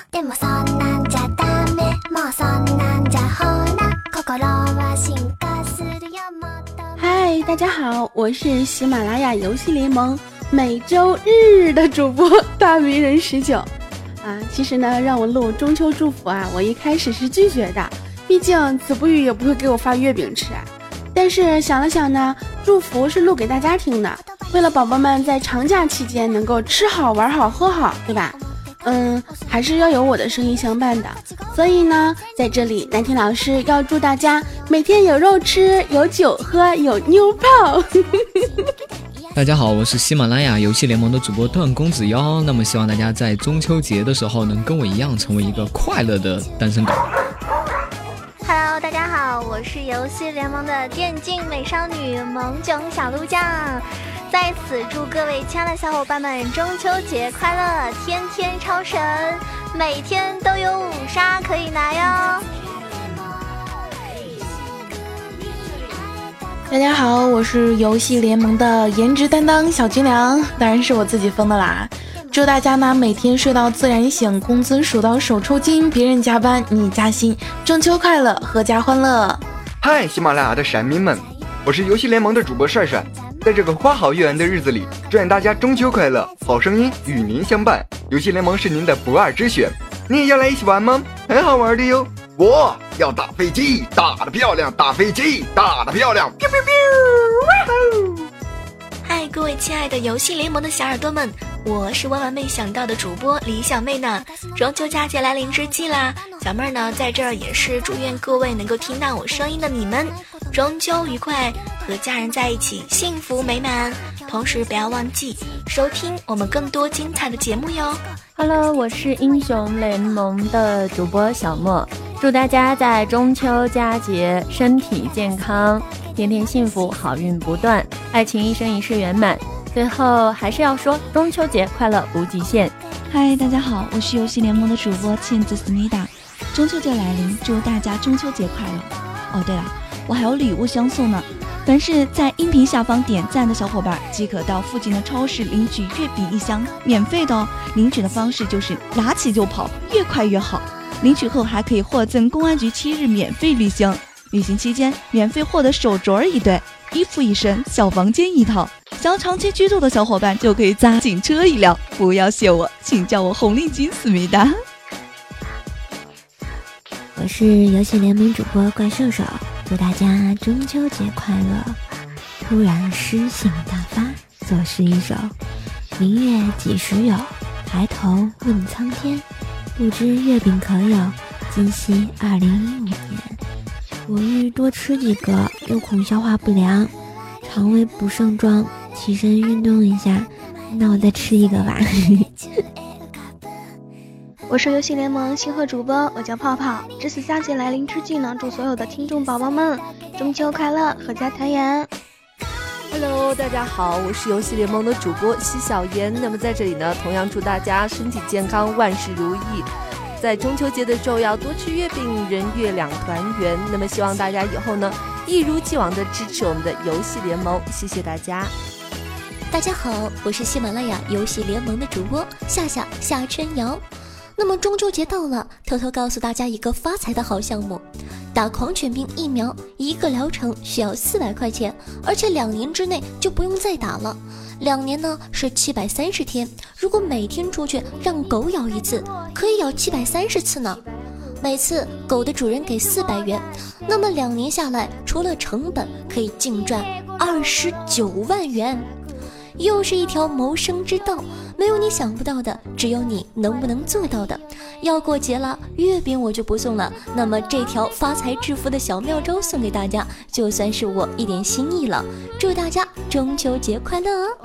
嗨，大家好，我是喜马拉雅游戏联盟每周日的主播大迷人十九 啊。其实呢，让我录中秋祝福啊，我一开始是拒绝的，毕竟子不语也不会给我发月饼吃啊。但是想了想呢，祝福是录给大家听的，为了宝宝们在长假期间能够吃好玩好喝好，对吧？嗯，还是要有我的声音相伴的。所以呢，在这里，南天老师要祝大家每天有肉吃，有酒喝，有妞泡。大家好，我是喜马拉雅游戏联盟的主播段公子妖。那么，希望大家在中秋节的时候能跟我一样，成为一个快乐的单身狗。Hello，大家好，我是游戏联盟的电竞美少女萌囧小鹿酱。在此祝各位亲爱的小伙伴们中秋节快乐，天天超神，每天都有五杀可以拿哟！大家好，我是游戏联盟的颜值担当小军良，当然是我自己封的啦。祝大家呢每天睡到自然醒，工资数到手抽筋，别人加班你加薪，中秋快乐，阖家欢乐！嗨，喜马拉雅的闪民们，我是游戏联盟的主播帅帅。在这个花好月圆的日子里，祝愿大家中秋快乐，好声音与您相伴。游戏联盟是您的不二之选，你也要来一起玩吗？很好玩的哟！我要打飞机，打的漂亮，打飞机，打的漂亮。嗨，各位亲爱的游戏联盟的小耳朵们，我是万万没想到的主播李小妹呢。中秋佳节来临之际啦，小妹儿呢在这儿也是祝愿各位能够听到我声音的你们。中秋愉快，和家人在一起幸福美满。同时不要忘记收听我们更多精彩的节目哟。Hello，我是英雄联盟的主播小莫，祝大家在中秋佳节身体健康，天天幸福，好运不断，爱情一生一世圆满。最后还是要说中秋节快乐无极限。嗨，大家好，我是游戏联盟的主播茜子思密达，中秋节来临，祝大家中秋节快乐。哦，对了。我还有礼物相送呢，凡是在音频下方点赞的小伙伴，即可到附近的超市领取月饼一箱，免费的哦。领取的方式就是拿起就跑，越快越好。领取后还可以获赠公安局七日免费旅行，旅行期间免费获得手镯一对，衣服一身，小房间一套。想要长期居住的小伙伴就可以加警车一辆，不要谢我，请叫我红领巾思密达。我是游戏联盟主播怪兽兽。祝大家中秋节快乐！突然诗兴大发，作诗一首：明月几时有？抬头问苍天。不知月饼可有？今夕二零一五年。我欲多吃几个，又恐消化不良，肠胃不胜装，起身运动一下。那我再吃一个吧。我是游戏联盟星河主播，我叫泡泡。值此佳节来临之际呢，祝所有的听众宝宝们中秋快乐，阖家团圆。Hello，大家好，我是游戏联盟的主播西小妍。那么在这里呢，同样祝大家身体健康，万事如意。在中秋节的时候要多吃月饼，人月两团圆。那么希望大家以后呢，一如既往的支持我们的游戏联盟，谢谢大家。大家好，我是喜马拉雅游戏联盟的主播夏夏夏春瑶。那么中秋节到了，偷偷告诉大家一个发财的好项目：打狂犬病疫苗，一个疗程需要四百块钱，而且两年之内就不用再打了。两年呢是七百三十天，如果每天出去让狗咬一次，可以咬七百三十次呢。每次狗的主人给四百元，那么两年下来，除了成本，可以净赚二十九万元。又是一条谋生之道，没有你想不到的，只有你能不能做到的。要过节了，月饼我就不送了，那么这条发财致富的小妙招送给大家，就算是我一点心意了。祝大家中秋节快乐！哦！